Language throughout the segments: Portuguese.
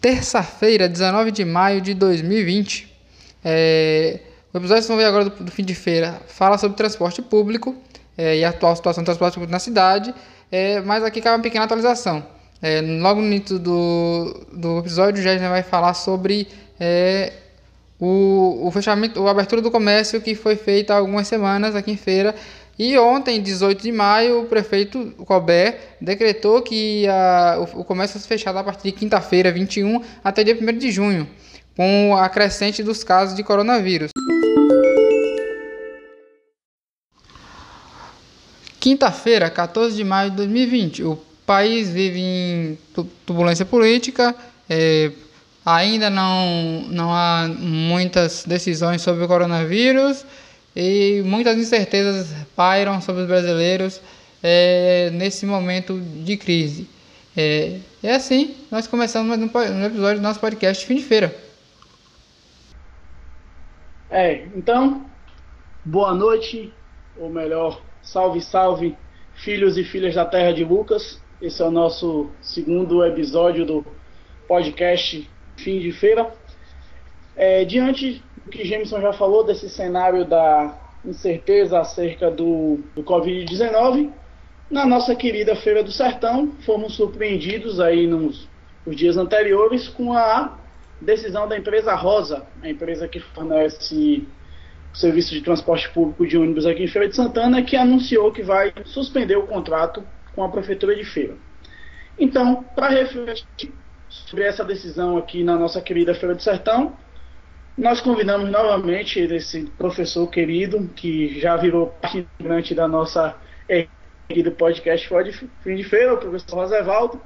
terça-feira, 19 de maio de 2020. É, o episódio que vocês vão ver agora do, do, fim de feira fala sobre transporte público é, e a atual situação do transporte público na cidade, é, mas aqui cabe uma pequena atualização. É, logo no início do, do episódio, já vai falar sobre é, o, o fechamento, a abertura do comércio que foi feita há algumas semanas aqui em feira e ontem, 18 de maio, o prefeito Colbert decretou que a, o, o comércio fosse fechado a partir de quinta-feira, 21, até dia 1 de junho, com a crescente dos casos de coronavírus. Quinta-feira, 14 de maio de 2020. O país vive em turbulência política. É, ainda não, não há muitas decisões sobre o coronavírus e muitas incertezas pairam sobre os brasileiros é, nesse momento de crise. É, é assim, nós começamos mais um, episódio do nosso podcast Fim de Feira. É, então, boa noite, ou melhor, salve, salve, filhos e filhas da terra de Lucas. Esse é o nosso segundo episódio do podcast Fim de Feira. É, diante o que Jameson já falou desse cenário da incerteza acerca do, do Covid-19, na nossa querida Feira do Sertão, fomos surpreendidos aí nos, nos dias anteriores com a decisão da empresa Rosa, a empresa que fornece o serviço de transporte público de ônibus aqui em Feira de Santana, que anunciou que vai suspender o contrato com a Prefeitura de Feira. Então, para refletir sobre essa decisão aqui na nossa querida Feira do Sertão, nós convidamos novamente esse professor querido, que já virou parte integrante da nossa equipe do podcast Fim de Feira, o professor Rosevaldo,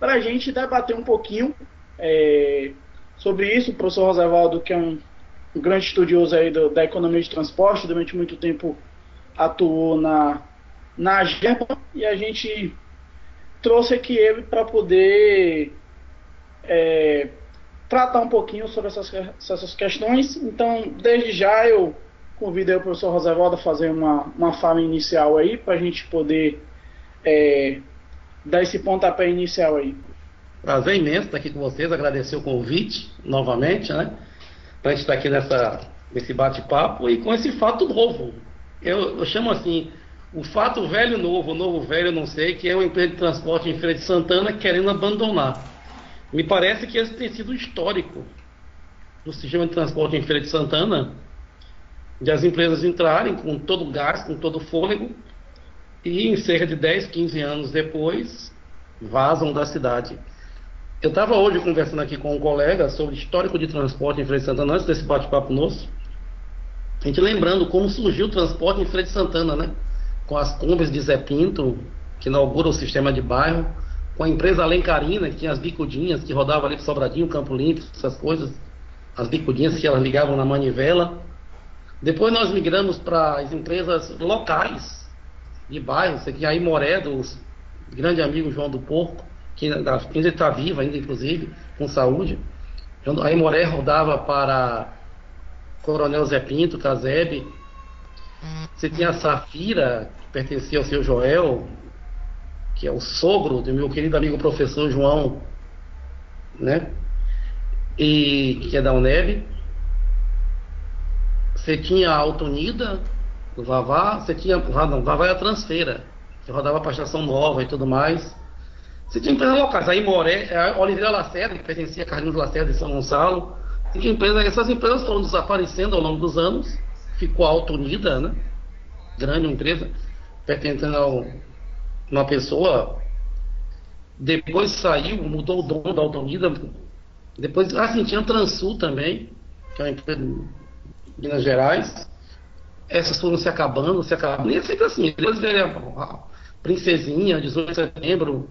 para a gente debater um pouquinho é, sobre isso. O professor Rosevaldo, que é um, um grande estudioso aí do, da economia de transporte, durante muito tempo atuou na, na agenda, e a gente trouxe aqui ele para poder é, tratar um pouquinho sobre essas, essas questões. Então, desde já eu convido o professor Rosevaldo a fazer uma, uma fala inicial aí, para a gente poder é, dar esse pontapé inicial aí. Prazer imenso estar aqui com vocês, agradecer o convite novamente, né? Para a gente estar aqui nessa, nesse bate-papo e com esse fato novo. Eu, eu chamo assim, o fato velho novo, o novo velho, não sei, que é uma empresa de transporte em Feira de Santana querendo abandonar. Me parece que esse tem sido histórico do sistema de transporte em Feira de Santana, de as empresas entrarem com todo o gás, com todo o fôlego, e em cerca de 10, 15 anos depois, vazam da cidade. Eu estava hoje conversando aqui com um colega sobre histórico de transporte em Feira de Santana, antes desse bate-papo nosso, a gente lembrando como surgiu o transporte em Feira de Santana, né? Com as combis de Zé Pinto, que inaugura o sistema de bairro, com a empresa Alencarina, que tinha as bicudinhas que rodavam ali para Sobradinho, Campo Limpo, essas coisas, as bicudinhas que elas ligavam na manivela. Depois nós migramos para as empresas locais de bairro, você tinha aí Moré, do grande amigo João do Porco, que ainda está vivo ainda, inclusive, com saúde. Aí Moré rodava para Coronel Zé Pinto, Casebe. Você tinha a Safira, que pertencia ao seu Joel, que é o sogro do meu querido amigo professor João, né? E que é da UNEB. Você tinha a Autonida, do Vavá, você tinha. Não, Vavá é a transfeira, que rodava para a estação nova e tudo mais. Você tinha empresas locais, aí Moré, a Oliveira Lacerda, que pertencia a Carlinhos Lacerda de São Gonçalo. Tinha empresa, essas empresas foram desaparecendo ao longo dos anos. Ficou a Autonida, né? Grande empresa, pertencendo ao uma pessoa, depois saiu, mudou o dono da Automida, depois, assim, tinha Transul também, que é uma empresa de Minas Gerais, essas foram se acabando, se acabando, e é sempre assim, depois veio a Princesinha, 18 de setembro,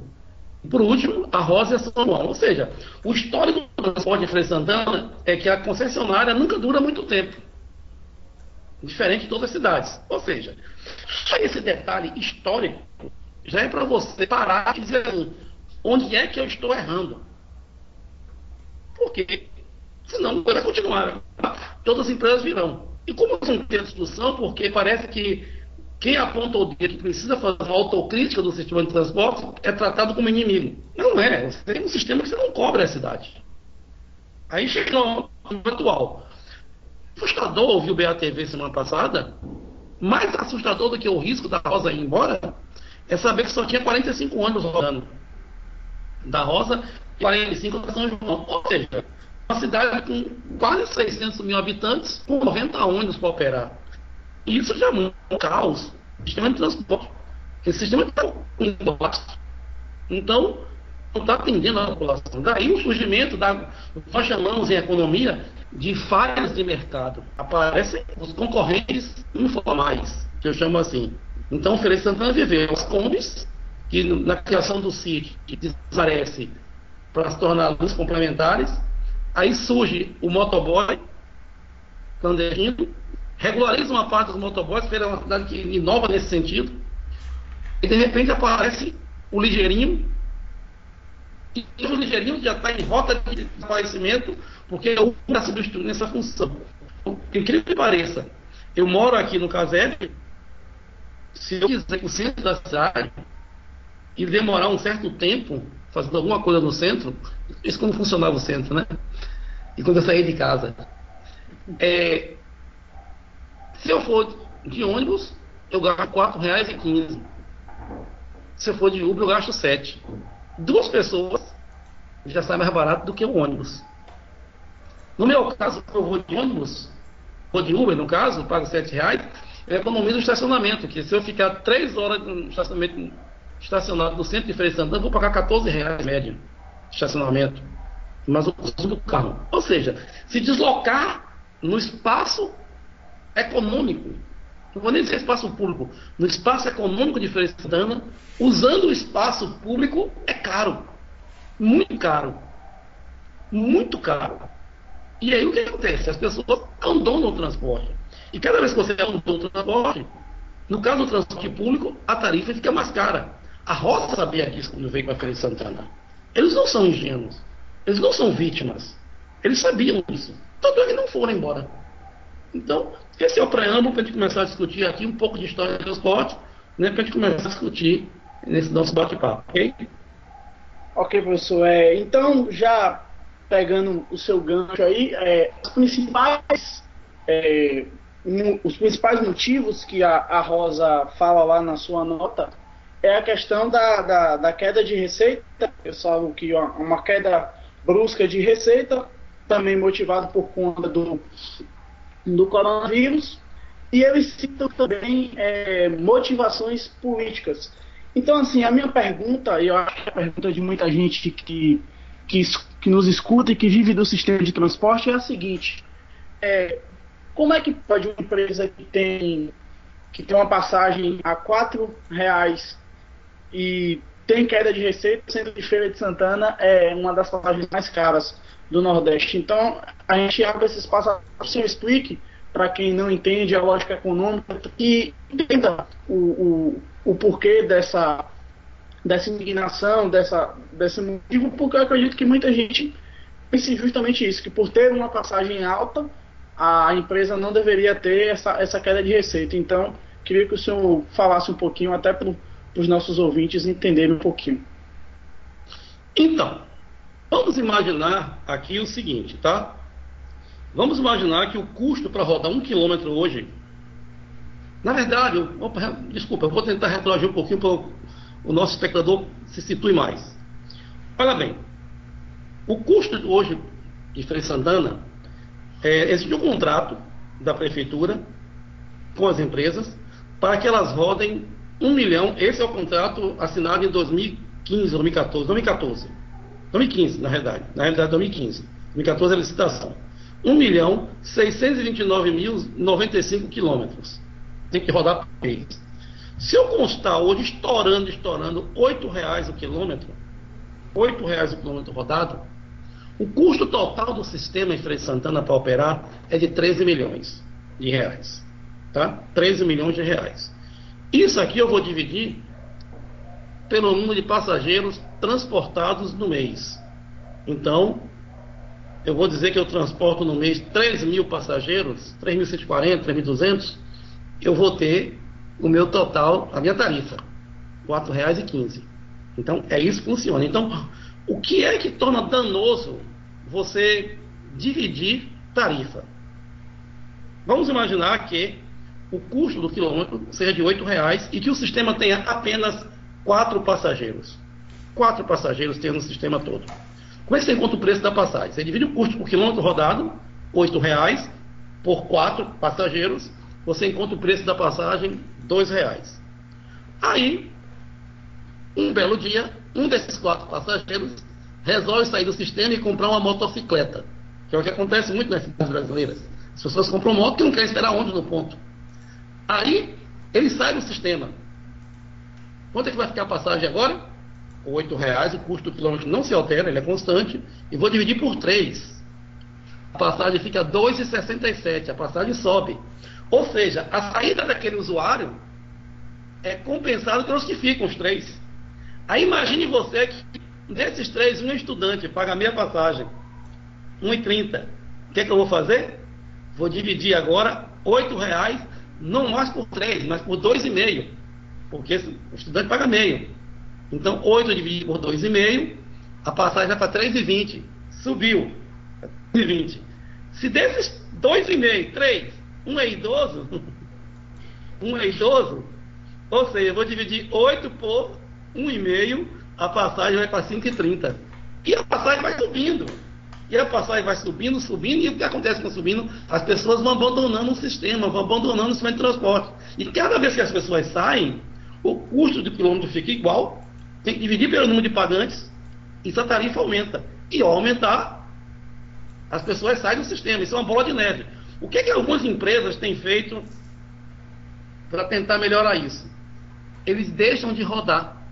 e por último, a Rosa e a São João. Ou seja, o histórico do transporte em Santana é que a concessionária nunca dura muito tempo. Diferente de todas as cidades. Ou seja, só esse detalhe histórico já é para você parar e dizer onde é que eu estou errando? Porque senão vai continuar. Todas as empresas virão. E como não tem discussão, porque parece que quem aponta o dedo que precisa fazer uma autocrítica do sistema de transporte é tratado como inimigo. Não é. Você tem um sistema que você não cobra a cidade. Aí chega no atual. Assustador ouvir o BATV semana passada, mais assustador do que o risco da Rosa ir embora, é saber que só tinha 45 anos rodando. Da Rosa, 45 da São João. Ou seja, uma cidade com quase 600 mil habitantes, com 90 ônibus para operar. Isso já é um caos. Sistema de transporte. Esse sistema está Então, não está atendendo a população. Daí o surgimento da, nós chamamos em economia de falhas de mercado. Aparecem os concorrentes informais, que eu chamo assim. Então, Feira de Santana viveu os combis, que na criação do sítio desaparece para se tornar luz complementares. Aí surge o motoboy clandestino, regulariza uma parte dos motoboys, Feira é uma cidade que inova nesse sentido. E de repente aparece o ligeirinho, e o ligeirinho já está em rota de desaparecimento, porque o está substituindo essa função. Incrível que pareça, eu moro aqui no Casete, se eu quiser ir o centro da cidade e demorar um certo tempo fazendo alguma coisa no centro, isso como funcionava o centro, né? E quando eu saí de casa. É, se eu for de ônibus, eu gasto R$ 4,15. Se eu for de Uber, eu gasto 7. Duas pessoas já sai mais barato do que o ônibus. No meu caso, eu vou de ônibus, vou de Uber, no caso, pago 7 reais, eu economizo o estacionamento, que se eu ficar 3 horas no estacionamento estacionado no centro de Feira de Santana, eu vou pagar 14 reais média de estacionamento. Mas o custo do carro. Ou seja, se deslocar no espaço econômico, não vou nem dizer espaço público, no espaço econômico de Feira de Santana, usando o espaço público, é caro. Muito caro. Muito caro. E aí o que acontece? As pessoas abandonam o transporte. E cada vez que você abandona o transporte, no caso do transporte público, a tarifa fica mais cara. A Roça sabia disso quando veio para a Feira de Santana. Eles não são ingênuos. Eles não são vítimas. Eles sabiam disso. Tanto é que não foram embora. Então, esse é o preâmbulo para a gente começar a discutir aqui um pouco de história do transporte, né, para a gente começar a discutir nesse nosso bate-papo, ok? Ok, professor. É, então, já pegando o seu gancho aí, é, os principais é, os principais motivos que a, a, Rosa fala lá na sua nota é a questão da, da, da queda de receita, pessoal, que ó, uma queda brusca de receita, também motivado por conta do, do coronavírus, e eles citam também é, motivações políticas. Então, assim, a minha pergunta, e eu acho que é a pergunta de muita gente que, que, que nos escuta e que vive do sistema de transporte é a seguinte: é, como é que pode uma empresa que tem, que tem uma passagem a quatro reais e tem queda de receita, sendo de Feira de Santana é uma das passagens mais caras do Nordeste. Então, a gente abre esse espaço, você explique para quem não entende a lógica econômica e entenda o, o, o porquê dessa, dessa indignação, dessa, desse motivo, porque eu acredito que muita gente pense justamente isso, que por ter uma passagem alta, a empresa não deveria ter essa, essa queda de receita. Então, queria que o senhor falasse um pouquinho, até para os nossos ouvintes entenderem um pouquinho. Então, vamos imaginar aqui o seguinte, tá? Vamos imaginar que o custo para rodar um quilômetro hoje, na verdade, eu, desculpa, eu vou tentar retroagir um pouquinho para o nosso espectador se situe mais. Olha bem, o custo hoje de Frei Santana é, existe um contrato da prefeitura com as empresas para que elas rodem um milhão. Esse é o contrato assinado em 2015, 2014, 2014, 2015 na realidade, na realidade 2015, 2014 é a licitação. 1 milhão 629 mil 95 quilômetros. Tem que rodar por mês. Se eu constar hoje estourando, estourando 8 reais o quilômetro, 8 reais o quilômetro rodado, o custo total do sistema em Freire Santana para operar é de 13 milhões de reais. Tá? 13 milhões de reais. Isso aqui eu vou dividir pelo número de passageiros transportados no mês. Então, eu vou dizer que eu transporto no mês 3 mil passageiros, 3.140, 3.200, eu vou ter o meu total, a minha tarifa, R$ 4,15. Então, é isso que funciona. Então, o que é que torna danoso você dividir tarifa? Vamos imaginar que o custo do quilômetro seja de R$ reais e que o sistema tenha apenas quatro passageiros. Quatro passageiros tem no sistema todo. Como é que você encontra o preço da passagem? Você divide o custo por quilômetro rodado, R$ reais, por quatro passageiros, você encontra o preço da passagem R$ reais. Aí, um belo dia, um desses quatro passageiros resolve sair do sistema e comprar uma motocicleta, que é o que acontece muito nas cidades brasileiras. As pessoas compram moto e não querem esperar onde no ponto. Aí, ele sai do sistema. Quanto é que vai ficar a passagem agora? R$ reais, o custo do quilômetro não se altera, ele é constante, e vou dividir por 3. A passagem fica R$ 2,67, a passagem sobe. Ou seja, a saída daquele usuário é compensada pelos que ficam, os três. Aí imagine você que desses três, um estudante paga meia passagem, 1,30. O que, é que eu vou fazer? Vou dividir agora R$ reais, não mais por 3, mas por 2,5. Porque o estudante paga meio. Então, 8 dividido por 2,5, a passagem vai para 3,20. Subiu. 3,20. Se desses 2,5, 3, um é idoso, um é idoso, ou seja, eu vou dividir 8 por 1,5, a passagem vai para 5,30. E a passagem vai subindo. E a passagem vai subindo, subindo, e o que acontece com subindo? As pessoas vão abandonando o sistema, vão abandonando o sistema de transporte. E cada vez que as pessoas saem, o custo do quilômetro fica igual, tem que dividir pelo número de pagantes, e essa tarifa aumenta. E ao aumentar, as pessoas saem do sistema. Isso é uma bola de neve. O que, é que algumas empresas têm feito para tentar melhorar isso? Eles deixam de rodar.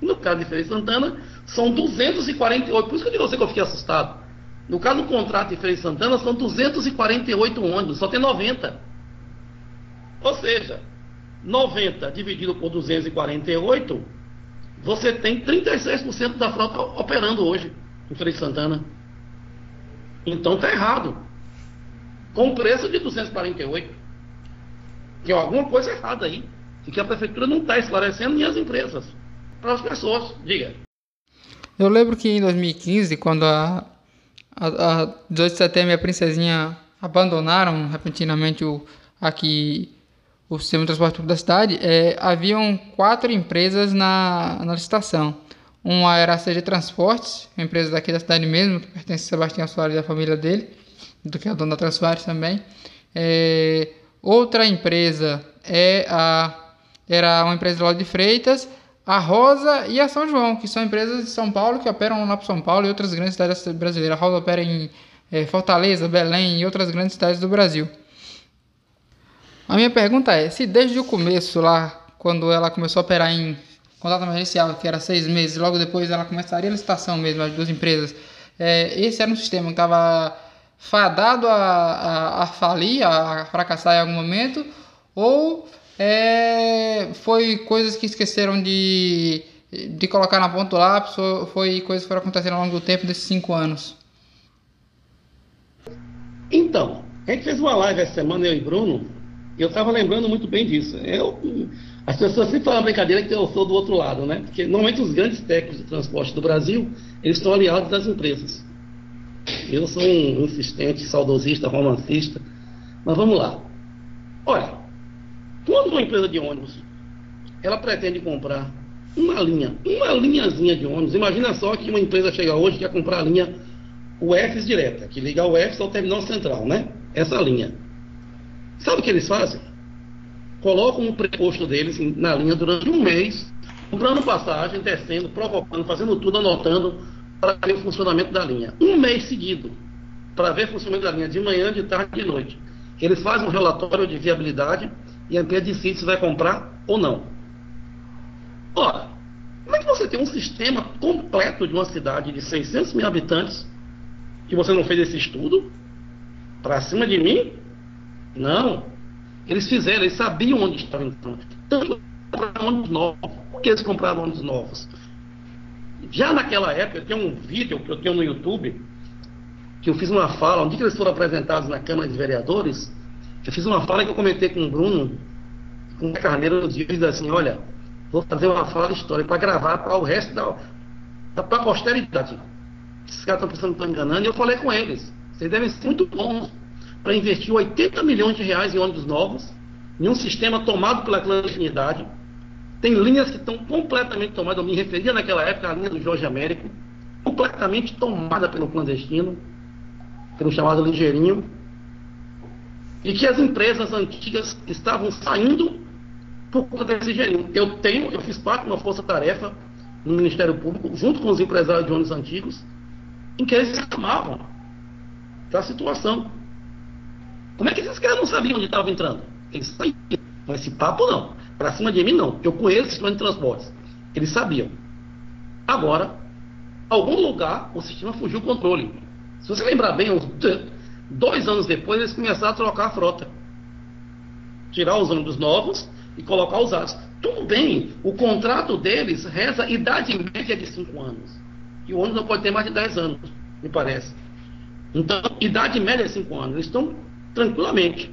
No caso de Feira Santana, são 248. Por isso que eu digo você que eu fiquei assustado. No caso do contrato de Feira Santana, são 248 ônibus, só tem 90. Ou seja, 90 dividido por 248, você tem 36% da frota operando hoje em Feira Santana. Então está errado. Com preço de 248. Tem alguma coisa errada aí. E que a prefeitura não está esclarecendo nem as empresas. Para as pessoas. Diga. Eu lembro que em 2015, quando a, a, a 18 de setembro e a Princesinha abandonaram repentinamente o, aqui o sistema de transporte público da cidade, é, haviam quatro empresas na, na licitação. Uma era a CG Transportes, uma empresa daqui da cidade mesmo, que pertence a Sebastião Soares e a família dele, do que é o dono da Transvares também. É, outra empresa é a, era uma empresa lá de Freitas, a Rosa e a São João, que são empresas de São Paulo que operam lá para São Paulo e outras grandes cidades brasileiras. A Rosa opera em é, Fortaleza, Belém e outras grandes cidades do Brasil. A minha pergunta é, se desde o começo lá, quando ela começou a operar em contrato emergencial, que era seis meses, logo depois ela começaria a licitação mesmo, as duas empresas, é, esse era um sistema que estava fadado a, a, a falir, a fracassar em algum momento, ou é, foi coisas que esqueceram de, de colocar na ponta do lápis, foi coisas que foram acontecendo ao longo do tempo desses cinco anos? Então, a gente fez uma live essa semana, eu e Bruno, e eu estava lembrando muito bem disso. Eu, as pessoas sempre falam brincadeira que eu sou do outro lado, né? Porque normalmente os grandes técnicos de transporte do Brasil, eles estão aliados das empresas. Eu sou um insistente, saudosista, romancista. Mas vamos lá. Olha, uma empresa de ônibus ela pretende comprar uma linha, uma linhazinha de ônibus, imagina só que uma empresa chega hoje e quer comprar a linha UFs direta, que liga o UFs ao terminal central, né? Essa linha. Sabe o que eles fazem? Colocam o preposto deles na linha durante um mês, comprando passagem, descendo, provocando, fazendo tudo, anotando para ver o funcionamento da linha. Um mês seguido, para ver o funcionamento da linha de manhã, de tarde e de noite. Eles fazem um relatório de viabilidade e a empresa decide se vai comprar ou não. Ora, como é que você tem um sistema completo de uma cidade de 600 mil habitantes que você não fez esse estudo para cima de mim não. Eles fizeram, eles sabiam onde estavam entrando. Tanto compraram ônibus novos. Por que eles compraram ônibus novos? Já naquela época, tem um vídeo que eu tenho no YouTube, que eu fiz uma fala, onde eles foram apresentados na Câmara de Vereadores, eu fiz uma fala que eu comentei com o Bruno, com Carneiro no dia diz assim, olha, vou fazer uma fala histórica para gravar para o resto da, da para a posteridade. Esses caras estão pensando que estão enganando, e eu falei com eles. Vocês devem ser muito bons para investir 80 milhões de reais em ônibus novos, em um sistema tomado pela clandestinidade. Tem linhas que estão completamente tomadas, eu me referia naquela época à linha do Jorge Américo, completamente tomada pelo clandestino, pelo chamado ligeirinho, e que as empresas antigas estavam saindo por conta desse ligeirinho. Eu tenho, eu fiz parte de uma força-tarefa no Ministério Público, junto com os empresários de ônibus antigos, em que eles reclamavam da situação. Como é que esses caras não sabiam onde estavam entrando? Eles sabiam. Mas esse papo não. Para cima de mim não. Eu conheço o sistema de transportes. Eles sabiam. Agora, algum lugar o sistema fugiu do controle. Se você lembrar bem, uns dois anos depois eles começaram a trocar a frota. Tirar os ônibus novos e colocar usados. Tudo bem, o contrato deles reza idade média de 5 anos. E o ônibus não pode ter mais de 10 anos, me parece. Então, idade média é 5 anos. Eles estão tranquilamente.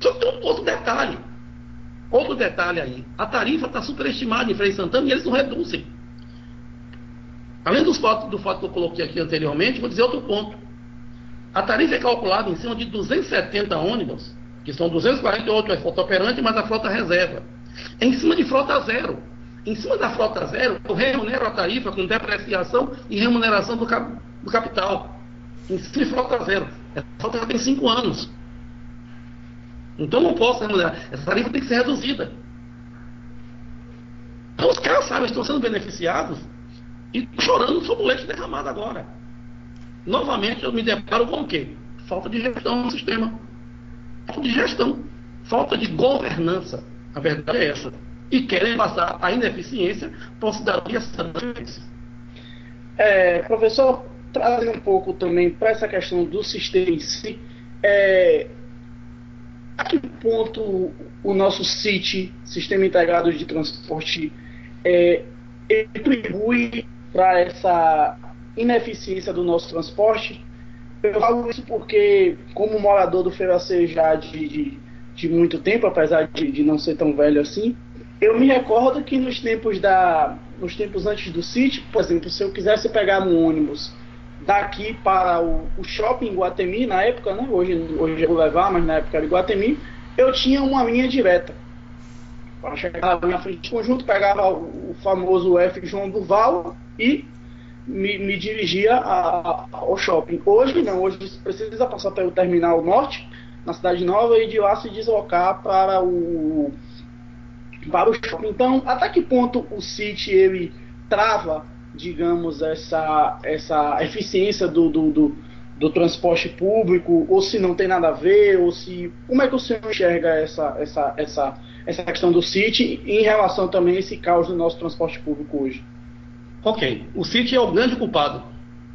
Só que tem um outro detalhe. Outro detalhe aí. A tarifa está superestimada em Frei Santana e eles não reduzem. Além dos fatos, do fato que eu coloquei aqui anteriormente, vou dizer outro ponto. A tarifa é calculada em cima de 270 ônibus, que são 248 é frota operante, mas a frota reserva. É em cima de frota zero. Em cima da frota zero, eu remunero a tarifa com depreciação e remuneração do, cap do capital. Em cima de frota zero. Essa frota já tem 5 anos. Então não posso remunerar. Essa tarifa tem que ser reduzida. Então os caras sabem, estão sendo beneficiados e chorando sobre o leite derramado agora. Novamente eu me deparo com o quê? Falta de gestão no sistema. Falta de gestão. Falta de governança. A verdade é essa. E querem passar a ineficiência para o cidadão e a É, professor, trazendo um pouco também para essa questão do sistema em si, é, a que ponto o nosso CIT, Sistema Integrado de Transporte, é, contribui para essa ineficiência do nosso transporte. Eu falo isso porque, como morador do Feiracê já de, de, de, muito tempo, apesar de, de não ser tão velho assim, eu me recordo que nos tempos da nos tempos antes do sítio, por exemplo, se eu quisesse pegar um ônibus daqui para o, o shopping Guatemi, na época, né? Hoje, hoje eu vou levar, mas na época era Guatemi, eu tinha uma linha direta. Eu chegava na frente do conjunto, pegava o, o famoso F João Duval e me, me dirigia a, ao shopping. Hoje não, hoje precisa passar pelo terminal norte, na cidade nova, e de lá se deslocar para o para o shopping. Então, até que ponto o City ele trava, digamos, essa, essa eficiência do, do, do, do, transporte público, ou se não tem nada a ver, ou se. Como é que o senhor enxerga essa, essa, essa, essa questão do City em relação também a esse caos do nosso transporte público hoje? Ok, o City é o grande culpado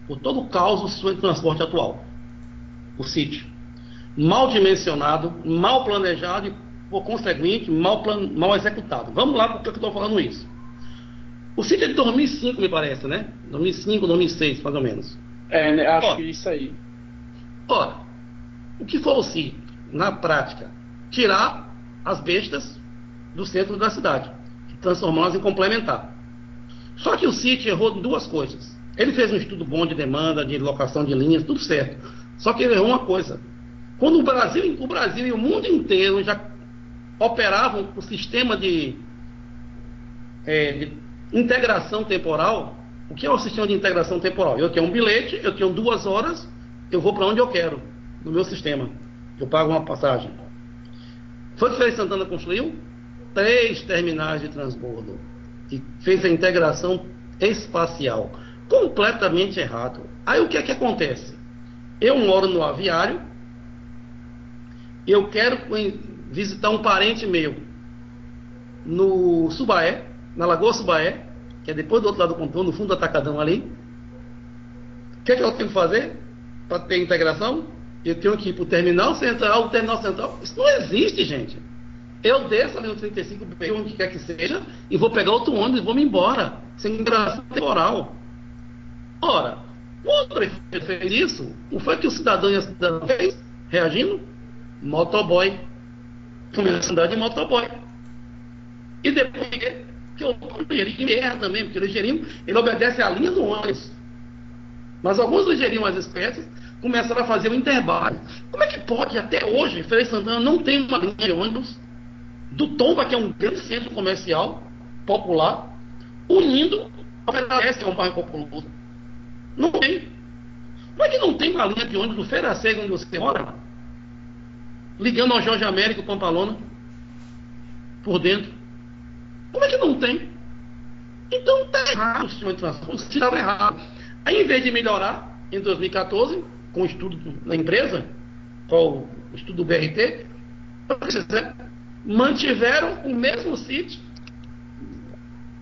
por todo o caos do sistema de transporte atual. O City. Mal dimensionado, mal planejado e, por conseguinte, mal, plan... mal executado. Vamos lá por que eu estou falando isso. O City é de 2005, me parece, né? 2005, 2006, mais ou menos. É, né? acho ora, que isso aí. Ora, o que foi o City, na prática? Tirar as bestas do centro da cidade, transformá-las em complementar. Só que o City errou em duas coisas. Ele fez um estudo bom de demanda, de locação de linhas, tudo certo. Só que ele errou uma coisa. Quando o Brasil, o Brasil e o mundo inteiro já operavam o sistema de, é, de integração temporal, o que é o sistema de integração temporal? Eu tenho um bilhete, eu tenho duas horas, eu vou para onde eu quero, no meu sistema. Eu pago uma passagem. Foi o que Santana construiu? Três terminais de transbordo e fez a integração espacial. Completamente errado. Aí o que é que acontece? Eu moro no aviário, eu quero visitar um parente meu no Subaé, na Lagoa Subaé, que é depois do outro lado do contorno, no fundo do atacadão ali. O que é que eu tenho que fazer para ter integração? Eu tenho que ir para o terminal central, o terminal central. Isso não existe, gente. Eu desço ali no 35, pego onde quer que seja, e vou pegar outro ônibus e vou me embora, sem interação temporal. Ora, quando o prefeito fez isso, não foi que o cidadão e a cidadã fez, reagindo? Motoboy. Começou a andar de motoboy. E depois que o ligeirinho erra também, porque o ligeirinho ele obedece à linha do ônibus. Mas alguns ligeirinhos mais espécies começaram a fazer o intervalo. Como é que pode, até hoje, Feira Santana não tem uma linha de ônibus do Tomba, que é um grande centro comercial popular, unindo que é um bairro populoso. Não tem. Como é que não tem uma linha de ônibus do Cega, onde você mora, ligando ao Jorge Américo Pampalona, por dentro? Como é que não tem? Então está errado o sistema de transporte, estava errado. Aí, em vez de melhorar, em 2014, com o estudo da empresa, qual o estudo do BRT, mantiveram o mesmo sítio,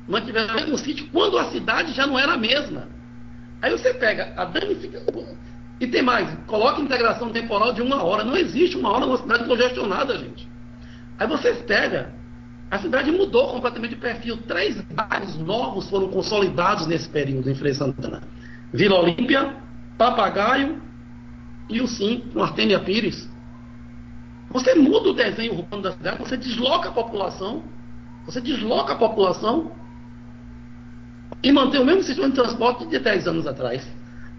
mantiveram o mesmo sítio quando a cidade já não era a mesma. Aí você pega a danificação. E tem mais, coloca integração temporal de uma hora. Não existe uma hora numa cidade congestionada, gente. Aí você pega, a cidade mudou completamente de perfil. Três bairros novos foram consolidados nesse período em Freire Santana. Vila Olímpia, Papagaio e o Sim, com Artêmia Pires. Você muda o desenho urbano da cidade, você desloca a população, você desloca a população e mantém o mesmo sistema de transporte de 10 anos atrás.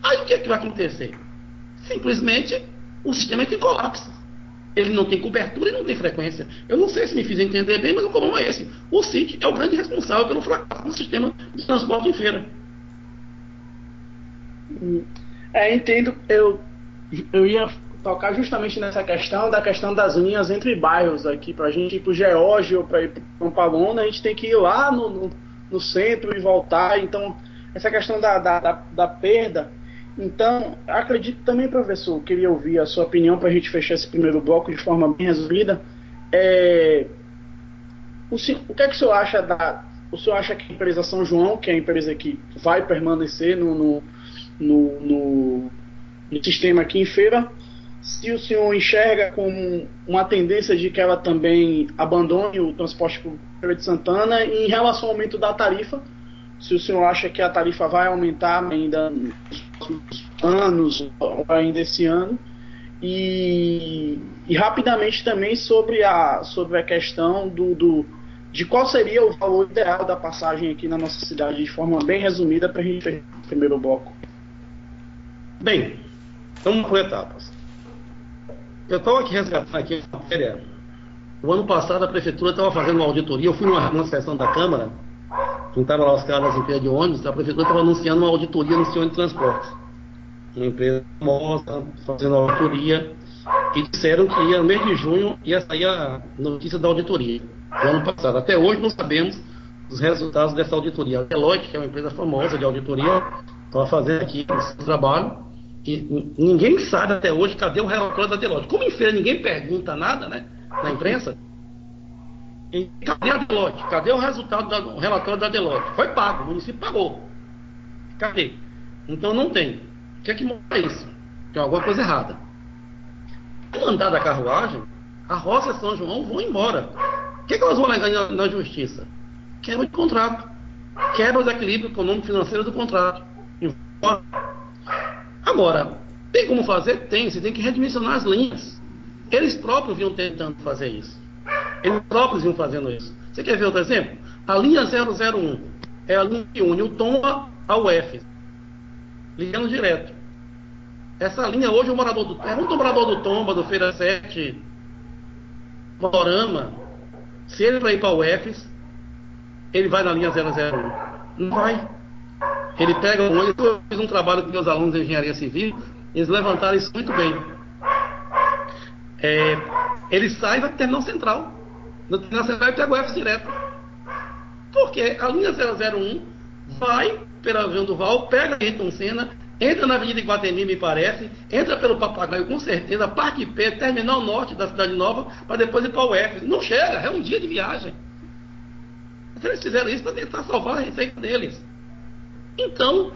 Aí o que, é que vai acontecer? Simplesmente o sistema é que colapsa. Ele não tem cobertura e não tem frequência. Eu não sei se me fiz entender bem, mas o problema é esse. O CIT é o grande responsável pelo fracasso do sistema de transporte em feira. É, entendo. Eu, eu ia tocar justamente nessa questão da questão das linhas entre bairros aqui. Para a gente ir para o Geórgia ou para ir para Pampalona, a gente tem que ir lá no, no, no, centro e voltar. Então, essa questão da, da, da, da perda. Então, acredito também, professor, queria ouvir a sua opinião para a gente fechar esse primeiro bloco de forma bem resumida. É, o, o que é que o senhor acha da. O senhor acha que a empresa São João, que é a empresa que vai permanecer no, no, no, no, no sistema aqui em feira, se o senhor enxerga como uma tendência de que ela também abandone o transporte por Feira de Santana e em relação ao aumento da tarifa, se o senhor acha que a tarifa vai aumentar ainda nos próximos anos ou ainda esse ano e, e, rapidamente também sobre a, sobre a questão do, do, de qual seria o valor ideal da passagem aqui na nossa cidade, de forma bem resumida, para a gente fechar o primeiro bloco. Bem, vamos por etapas. Eu estava aqui resgatando aqui a matéria. O ano passado a prefeitura estava fazendo uma auditoria, eu fui numa, numa sessão da Câmara, juntaram lá os caras das empresas de ônibus, a prefeitura estava anunciando uma auditoria no sistema de transporte. Uma empresa famosa, fazendo uma auditoria, e disseram que ia, no mês de junho ia sair a notícia da auditoria, do ano passado. Até hoje não sabemos os resultados dessa auditoria. A Deloitte, que é uma empresa famosa de auditoria, estava fazendo aqui esse trabalho, que ninguém sabe até hoje cadê o relatório da Deloitte. Como em feira ninguém pergunta nada, né? Na imprensa. E cadê a Deloitte? Cadê o resultado do relatório da Deloitte? Foi pago, o município pagou. Cadê? Então não tem. O que é que mostra isso? Tem alguma coisa errada. No andar da carruagem, a Roça e São João vão embora. O que, é que elas vão alegar na, justiça? Quebra de contrato. Quebra o equilíbrio econômico financeiro do contrato. Embora Agora, tem como fazer? Tem, você tem que redimensionar as linhas. Eles próprios vinham tentando fazer isso. Eles próprios vinham fazendo isso. Você quer ver outro exemplo? A linha 001 é a linha que une o Tomba ao F, ligando direto. Essa linha hoje o morador do pergunta o morador do Tomba, do Feira 7, Morama, se ele vai ir para o UFES, ele vai na linha 001. Não vai. Ele pega ônibus, eu fiz um trabalho com meus alunos de engenharia civil, eles levantaram isso muito bem. É, ele sai vai terminal central. No terminal central pega o F direto. Porque a linha 001 vai pela Avião do Val, pega Ayrton Senna, entra na Avenida Iguatemi, me parece, entra pelo Papagaio com certeza, Parque P, terminal norte da Cidade Nova, para depois ir para o F. Não chega, é um dia de viagem. Eles fizeram isso para tentar salvar a receita deles. Então,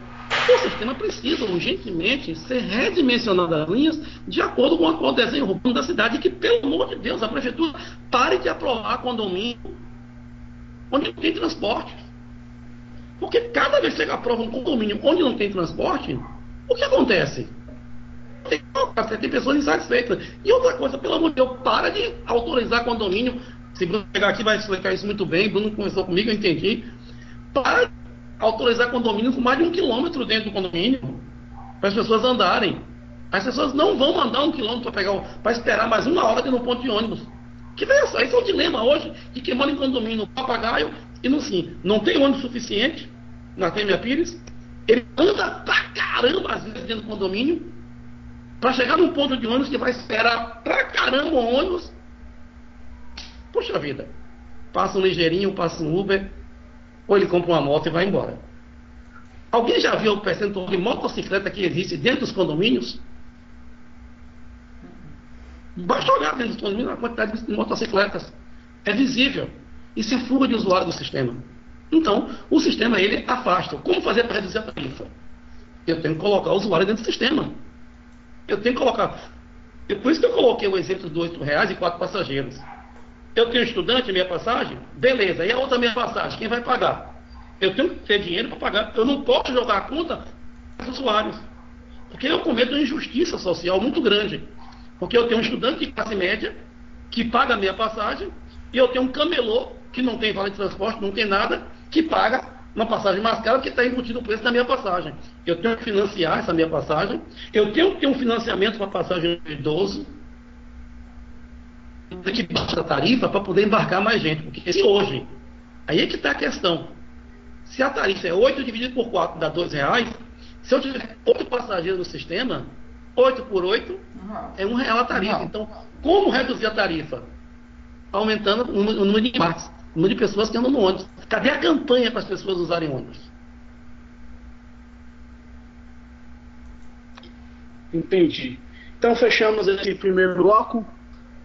o sistema precisa urgentemente ser redimensionado as linhas de acordo com o desenho urbano da cidade, que, pelo amor de Deus, a prefeitura pare de aprovar condomínio onde não tem transporte. Porque cada vez que aprova um condomínio onde não tem transporte, o que acontece? Tem, tem pessoas insatisfeitas. E outra coisa, pelo amor de Deus, para de autorizar condomínio Se Bruno pegar aqui, vai explicar isso muito bem. Bruno conversou comigo, eu entendi. Para autorizar condomínio com mais de um quilômetro dentro do condomínio, para as pessoas andarem. As pessoas não vão andar um quilômetro para pegar, para esperar mais uma hora no ponto de ônibus. Que veja só, esse é o dilema hoje de quem mora em condomínio papagaio e não sim, não tem ônibus suficiente na Têmia Pires, ele anda pra caramba às vezes dentro do condomínio, para chegar num ponto de ônibus que vai esperar pra caramba o ônibus. Puxa vida, passa um ligeirinho, passa um Uber, ou ele compra uma moto e vai embora. Alguém já viu o percentual de motocicleta que existe dentro dos condomínios? Basta olhar dentro dos condomínios a quantidade de motocicletas. É visível. Isso é fuga de usuário do sistema. Então, o sistema ele afasta. Como fazer para reduzir a tarifa? Eu tenho que colocar o usuário dentro do sistema. Eu tenho que colocar. É por isso que eu coloquei o exemplo dos R$ reais e quatro passageiros. Eu tenho estudante, minha passagem, beleza. E a outra minha passagem, quem vai pagar? Eu tenho que ter dinheiro para pagar. Eu não posso jogar a conta para os usuários. Porque eu cometo uma injustiça social muito grande. Porque eu tenho um estudante de classe média que paga a minha passagem e eu tenho um camelô que não tem vale de transporte, não tem nada, que paga uma passagem mais cara porque está embutido o preço da minha passagem. Eu tenho que financiar essa minha passagem, eu tenho que ter um financiamento para a passagem de idoso, que baixa a tarifa para poder embarcar mais gente. Porque se hoje, aí é que está a questão. Se a tarifa é 8 dividido por 4 dá 2 reais, se eu tiver 8 passageiros no sistema, 8 por 8 é 1 real a tarifa. Então, como reduzir a tarifa? Aumentando o número de embarques, o número de pessoas que andam no ônibus. Cadê a campanha para as pessoas usarem ônibus? Entendi. Então fechamos esse primeiro bloco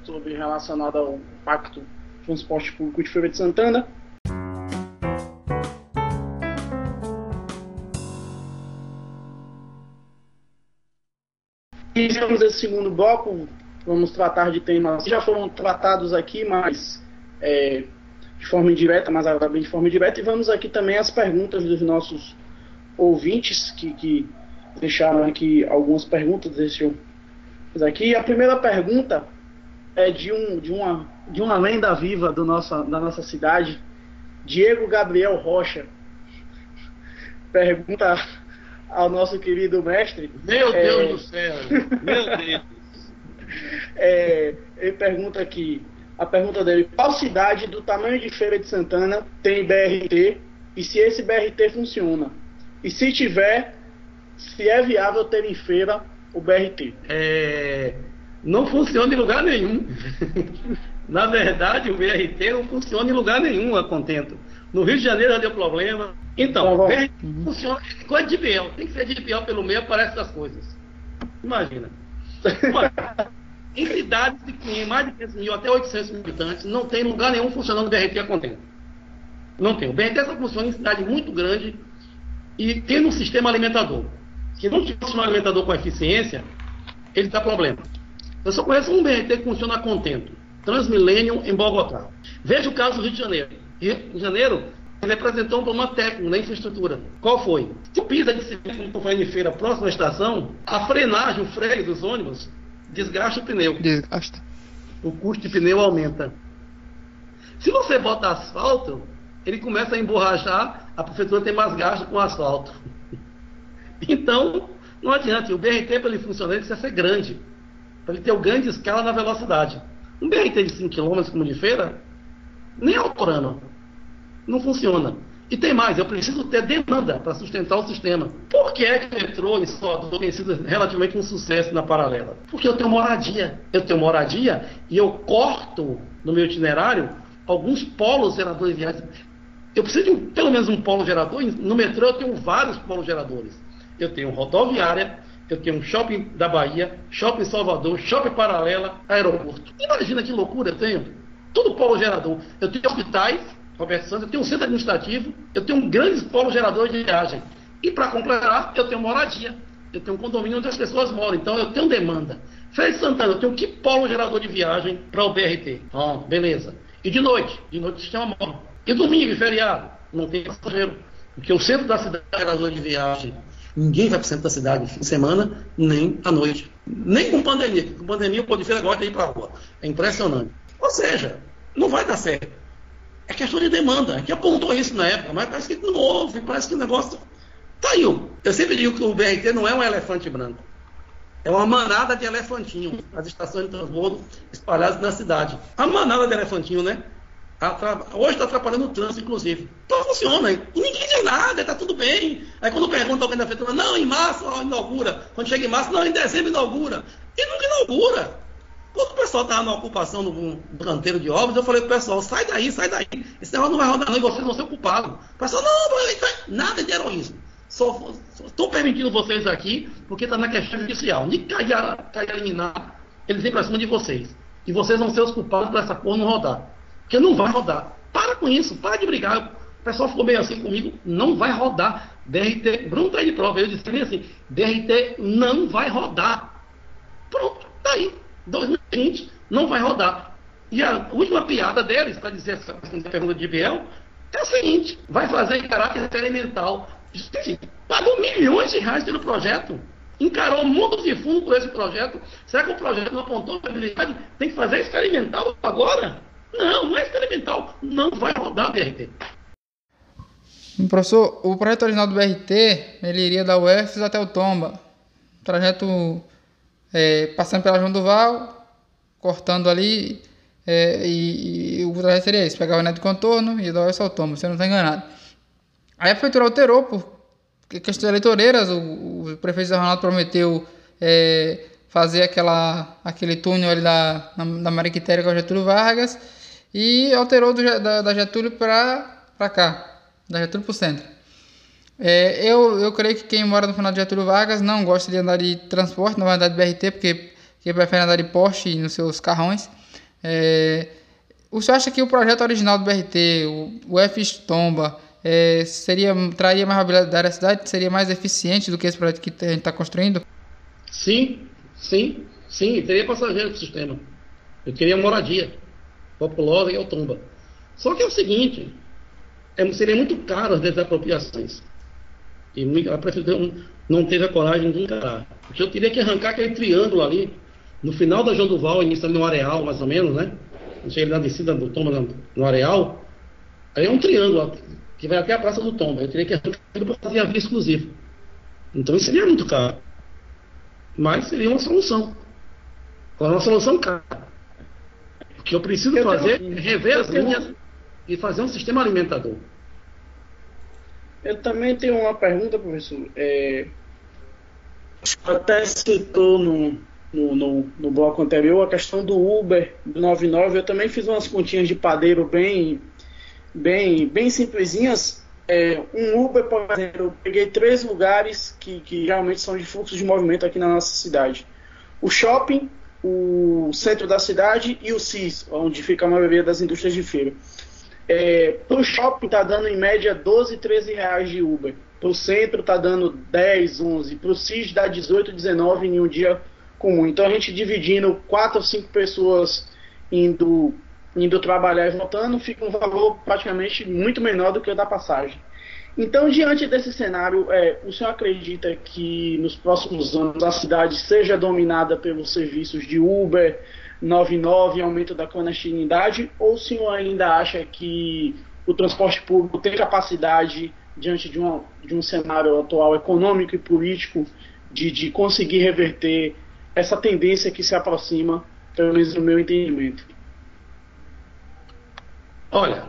sobre relacionado ao Pacto Transporte Público de Feira de Santana. Iniciamos esse segundo bloco, vamos tratar de temas que já foram tratados aqui, mas é, de forma indireta, mas agora bem de forma indireta, e vamos aqui também as perguntas dos nossos ouvintes que, que deixaram aqui algumas perguntas, deixa eu aqui. A primeira pergunta é de, um, de, uma, de uma lenda viva do nossa, da nossa cidade, Diego Gabriel Rocha. Pergunta ao nosso querido mestre. Meu é, Deus do céu! Meu Deus! É, ele pergunta aqui, a pergunta dele, qual cidade do tamanho de Feira de Santana tem BRT e se esse BRT funciona? E se tiver, se é viável ter em feira o BRT? É, não funciona em lugar nenhum. Na verdade, o BRT não funciona em lugar nenhum a contento. No Rio de Janeiro já deu problema. Então, tá BRT uhum. funciona coisa de biel. Tem que ser de biel pelo meio, aparece essas coisas. Imagina. em cidades que têm mais de 500 mil até 800 mil habitantes, não tem lugar nenhum funcionando o BRT a contento. Não tem. O BRT só funciona em cidade muito grande e tendo um sistema alimentador. Se não tiver um sistema alimentador com eficiência, ele dá problema. Eu só conheço um BRT que funciona a contento. Transmillennium em Bogotá. Veja o caso do Rio de Janeiro. Rio de Janeiro ele apresentou um problema técnico na infraestrutura. Qual foi? Se o pisa de cimento for em feira próxima à estação, a frenagem, o freio dos ônibus, desgasta o pneu. Desgasta. O custo de pneu aumenta. Se você bota asfalto, ele começa a emborrachar, a prefeitura tem mais gasto com asfalto. Então, não adianta. O BRT, para ele funcionar, ele precisa ser grande para ele ter o ganho de escala na velocidade. Um BRT de 5 km como de feira, nem autorano. Não funciona. E tem mais, eu preciso ter demanda para sustentar o sistema. Por que é que o metrô em Salvador tem sido relativamente um sucesso na paralela? Porque eu tenho moradia. Eu tenho moradia e eu corto no meu itinerário alguns polos geradores viários. Eu preciso de um, pelo menos um polo gerador. No metrô eu tenho vários polos geradores. Eu tenho rodoviária, eu tenho um shopping da Bahia, shopping Salvador, shopping paralela, aeroporto. Imagina que loucura eu tenho. Tudo polo gerador. Eu tenho hospitais, Roberto Santos, eu tenho um centro administrativo, eu tenho um grande polo gerador de viagem. E para completar, eu tenho moradia. Eu tenho um condomínio onde as pessoas moram, então eu tenho demanda. De Santana, eu tenho que polo gerador de viagem para o BRT? Ah, beleza. E de noite? De noite o sistema móvel. E domingo feriado? Não tem passageiro. Porque o centro da cidade é gerador de viagem. Ninguém vai para o centro da cidade no fim de semana, nem à noite. Nem com pandemia. Com pandemia, o Pô de Feira gosta de ir para a rua. É impressionante. Ou seja, Não vai dar certo. É questão de demanda. Gente apontou isso na época, mas parece que não houve, parece que o negócio. Tá aí. Eu sempre digo que o BRT não é um elefante branco. É uma manada de elefantinhos, as estações de transbordo espalhadas na cidade. A manada de elefantinho, né? Hoje está atrapalhando o trânsito, inclusive. Então funciona. E ninguém diz nada, está tudo bem. Aí quando pergunta alguém da prefeitura, não, em março inaugura. Quando chega em março, não, em dezembro inaugura. E nunca inaugura. Quando o pessoal estava na ocupação do, canteiro de obras, eu falei pro pessoal, sai daí, sai daí. Esse negócio não vai rodar não e vocês vão ser ocupados. O pessoal, não, nada de heroísmo. Estou permitindo vocês aqui porque está na questão judicial. Nem cair, eliminar, eles vêm para cima de vocês. E vocês vão ser os culpados para essa porra não rodar. Porque não vai rodar. Para com isso, para de brigar. O pessoal ficou meio assim comigo, não vai rodar. DRT, Bruno tá de prova, eu disse assim, DRT não vai rodar. Pronto, tá aí. 2020 não vai rodar. E a última piada deles, para dizer essa pergunta de Biel, é o seguinte, vai fazer em caráter experimental. Gente, pagou milhões de reais pelo projeto. Encarou mundos de fundo por esse projeto. Será que o projeto não apontou a habilidade? Tem que fazer experimental agora? Não, não é experimental. Não vai rodar BRT. Professor, o projeto original do BRT, ele iria da UFS até o Tomba. Projeto é, passando pela João Duval, cortando ali, é, e, e, o trajeto seria esse, pegar o neto de contorno e dar UFS ao Tomba, você não está enganado. Aí a prefeitura alterou por questões eleitoreiras, o, o prefeito Ronaldo prometeu é, fazer aquela, aquele túnel ali da, da Mariquitéria com o Getúlio Vargas, e alterou do, da, da, Getúlio para cá, da Getúlio para o centro. É, eu, eu creio que quem mora no final de Getúlio Vargas não gosta de andar de transporte, não vai andar de BRT, porque, porque prefere andar de Porsche nos seus carrões. É, o senhor acha que o projeto original do BRT, o, o F Tomba, é, seria, traria mais mobilidade à cidade? Seria mais eficiente do que esse projeto que a gente está construindo? Sim, sim, sim. Teria passageiro para o sistema. Eu queria moradia populosa e automba. Só que é o seguinte, é, seria muito caro as desapropriações. E a prefeitura não teve a coragem de encarar. Porque eu teria que arrancar aquele triângulo ali, no final da João Duval, iniciando no areal, mais ou menos, né? Não sei, na descida do Tomba, no, areal. Aí é um triângulo que vai até a Praça do Tomba. Eu teria que arrancar ele para fazer a via exclusiva. Então isso seria muito caro. Mas seria uma solução. Agora, uma solução cara que eu preciso eu fazer é rever as minhas e fazer um sistema alimentador. Eu também tenho uma pergunta, professor. É, até citou no, no, no, no, bloco anterior a questão do Uber do 99. Eu também fiz umas continhas de padeiro bem, bem, bem simplesinhas. É, um Uber, por exemplo, eu peguei três lugares que, que realmente são de fluxo de movimento aqui na nossa cidade. O shopping, o centro da cidade e o CIS, onde fica a maioria das indústrias de feira. É, para o shopping está dando em média 12, 13 reais de Uber. Para o centro está dando 10, 11. Para o CIS dá 18, 19 em um dia comum. Então a gente dividindo 4 ou 5 pessoas indo, indo trabalhar e voltando, fica um valor praticamente muito menor do que o da passagem. Então, diante desse cenário, é, o senhor acredita que nos próximos anos a cidade seja dominada pelos serviços de Uber, 99, aumento da clandestinidade, ou o senhor ainda acha que o transporte público tem capacidade, diante de, uma, de um cenário atual econômico e político, de, de conseguir reverter essa tendência que se aproxima, pelo menos no meu entendimento? Olha,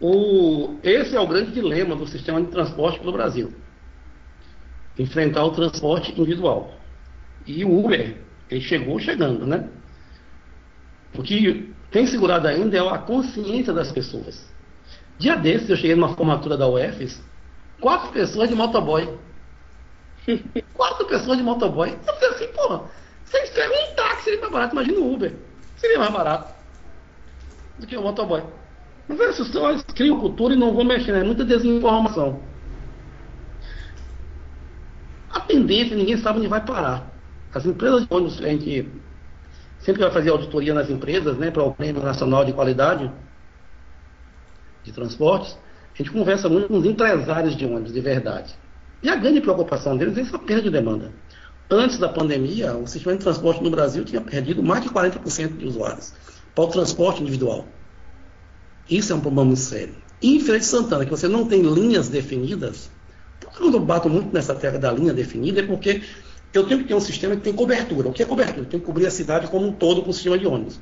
o, esse é o grande dilema do sistema de transporte pelo Brasil. Enfrentar o transporte individual. E o Uber, ele chegou chegando, né? O que tem segurado ainda é a consciência das pessoas. Dia desses, eu cheguei numa formatura da UFES, quatro pessoas de motoboy. quatro pessoas de motoboy. Eu falei assim, porra, vocês pegam um táxi, seria mais barato, imagina o Uber. Seria mais barato do que o motoboy. Mas essas pessoas criam cultura e não vão mexer, é muita desinformação. A tendência, ninguém sabe onde vai parar. As empresas de ônibus, a gente sempre vai fazer auditoria nas empresas, né, para o Prêmio Nacional de Qualidade de Transportes, a gente conversa muito com os empresários de ônibus, de verdade. E a grande preocupação deles é essa perda de demanda. Antes da pandemia, o sistema de transporte no Brasil tinha perdido mais de 40% de usuários para o transporte individual. Isso é um problema muito sério. Em Feira Santana, que você não tem linhas definidas, quando eu bato muito nessa terra da linha definida, é porque eu tenho que ter um sistema que tem cobertura. O que é cobertura? Eu tenho que cobrir a cidade como um todo com o sistema de ônibus.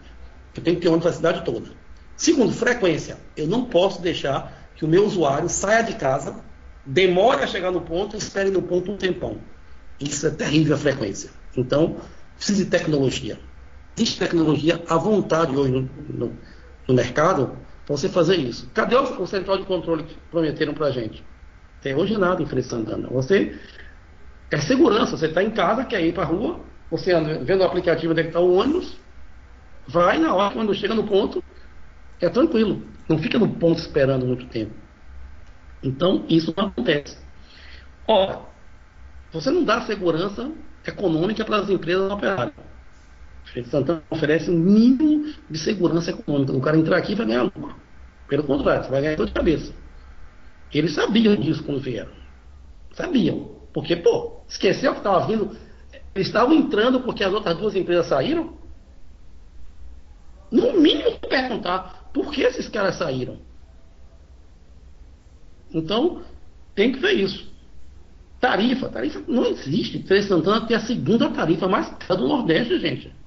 Eu tenho que ter ônibus na cidade toda. Segundo, frequência. Eu não posso deixar que o meu usuário saia de casa, demore a chegar no ponto e espere no ponto um tempão. Isso é terrível a frequência. Então, precisa de tecnologia. Existe tecnologia à vontade hoje no, no, no mercado você fazer isso. Cadê o, o, central de controle que prometeram para a gente? Tem hoje nada em Frei Santana. Você é segurança. Você está em casa, quer ir para a rua, você anda, vendo o aplicativo onde é está o ônibus, vai na hora, quando chega no ponto, é tranquilo. Não fica no ponto esperando muito tempo. Então, isso não acontece. Ora, você não dá segurança econômica para as empresas operarem. O Feira de Santana oferece um mínimo de segurança econômica. O cara entrar aqui vai ganhar lucro. Pelo contrário, você vai ganhar dor de cabeça. Eles sabiam disso quando vieram. Sabiam. Porque, pô, esqueceu que estava vindo. Eles estavam entrando porque as outras duas empresas saíram? No mínimo perguntar por que esses caras saíram. Então, tem que ver isso. Tarifa, tarifa não existe. Frei Santana tem a segunda tarifa mais cara do Nordeste, gente.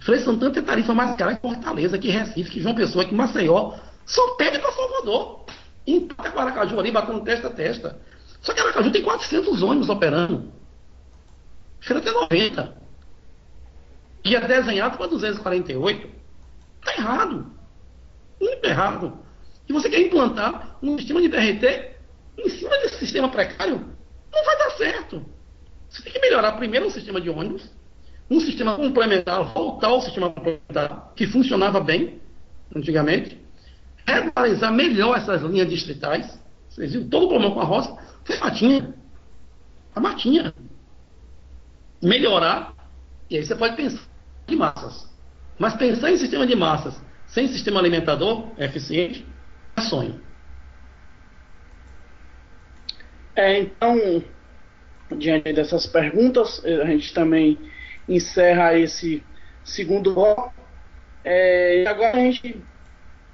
Frei Santana tem tarifa mais cara que Fortaleza, que Recife, que João Pessoa, que Maceió. Só pede para Salvador. Empata com Aracaju ali, batendo testa a testa. Só que Aracaju tem 400 ônibus operando. Feira tem 90. E é desenhado para 248. Está errado. Muito errado. E você quer implantar um sistema de BRT em cima desse sistema precário? Não vai dar certo. Você tem que melhorar primeiro o sistema de ônibus, um sistema complementar, voltar ao sistema complementar que funcionava bem antigamente, regularizar melhor essas linhas distritais. Vocês viram todo o problema com a roça foi a matinha. A matinha. Melhorar, e aí você pode pensar em massas. Mas pensar em sistema de massas sem sistema alimentador eficiente é sonho. É, então, diante dessas perguntas, a gente também encerra esse segundo bloco. É, e agora a gente,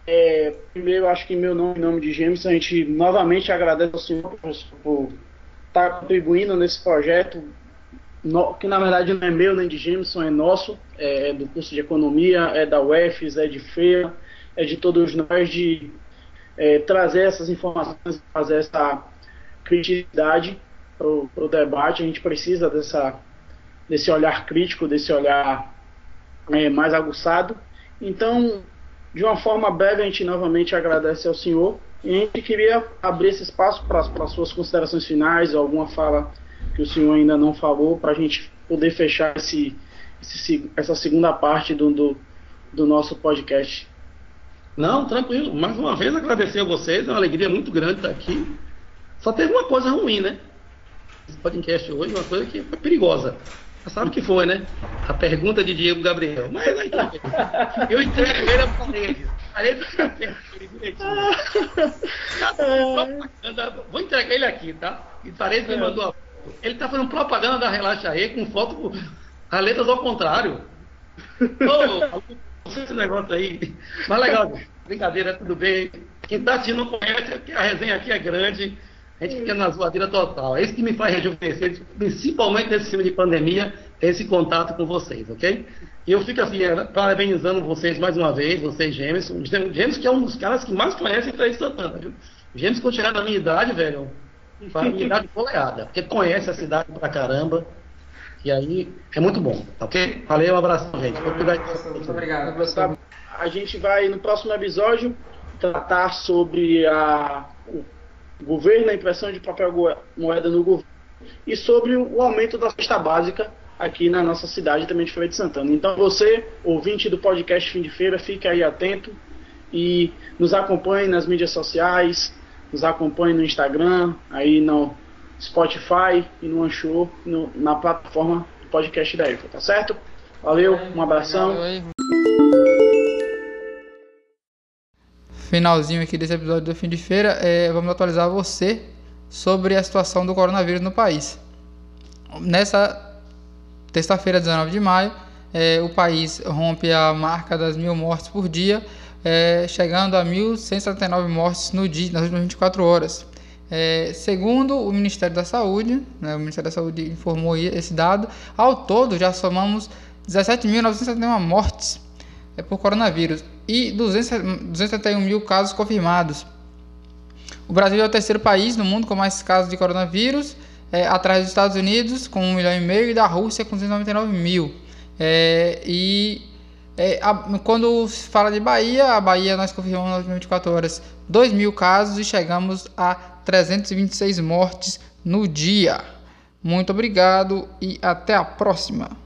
é, primeiro, acho que em meu nome, em nome de James, a gente novamente agradece ao senhor por estar contribuindo nesse projeto, no, que na verdade não é meu nem de Jameson, é nosso, é, é do curso de Economia, é da UFES, é de Feira, é de todos nós, de é, trazer essas informações, fazer essa criticidade para o debate. A gente precisa dessa, desse olhar crítico, desse olhar é, mais aguçado. Então, de uma forma breve, a gente novamente agradece ao senhor e a gente queria abrir esse espaço para as suas considerações finais, alguma fala que o senhor ainda não falou, para a gente poder fechar esse, esse, essa segunda parte do, do, do nosso podcast. Não, tranquilo. Mais uma vez agradecer a vocês, é uma alegria muito grande estar aqui. Só teve uma coisa ruim, né? Esse podcast hoje, uma coisa que foi perigosa. Você sabe o que foi, né? A pergunta de Diego Gabriel. Mas aí, eu entreguei ele a parede. Parede Vou entregar ele aqui, tá? E parede me mandou a Ele tá fazendo propaganda da Relaxa aí com foto com as letras ao contrário. Ô, esse negócio aí. Mas legal, brincadeira, tudo bem. Quem tá assistindo não conhece, a resenha aqui é grande. A gente fica na zoadeira total. É isso que me faz rejuvenescer, principalmente nesse filme de pandemia, esse contato com vocês, ok? E eu fico assim, é, parabenizando vocês mais uma vez, vocês gêmeos. Gêmeos que é um dos caras que mais conhecem Três Santana, viu? Gêmeos quando chegar na minha idade, velho, a minha idade coleada, porque conhece a cidade pra caramba. E aí é muito bom, ok? Valeu, um abraço, gente. Muito obrigado. A gente vai no próximo episódio tratar sobre a, o governo, a impressão de papel moeda no governo e sobre o aumento da cesta básica aqui na nossa cidade também de Feira de Santana. Então você, ouvinte do podcast Fim de Feira, fique aí atento e nos acompanhe nas mídias sociais, nos acompanhe no Instagram, aí no Spotify e no Anchor, no, na plataforma do podcast da EFA, tá certo? Valeu, um abração. Finalzinho aqui desse episódio do fim de feira, é, vamos atualizar você sobre a situação do coronavírus no país. Nessa terça-feira, 19 de maio, é, o país rompe a marca das mil mortes por dia, é, chegando a 1.179 mortes no dia, nas últimas 24 horas. É, segundo o Ministério da Saúde, né, o Ministério da Saúde informou esse dado, ao todo já somamos 17.971 mortes é, por coronavírus e 271 mil casos confirmados. O Brasil é o terceiro país no mundo com mais casos de coronavírus, é, atrás dos Estados Unidos com 1 milhão e meio e da Rússia com 299 mil. É, e é, a, quando se fala de Bahia, a Bahia nós confirmamos nas 24 horas 2 mil casos e chegamos a 326 mortes no dia. Muito obrigado e até a próxima.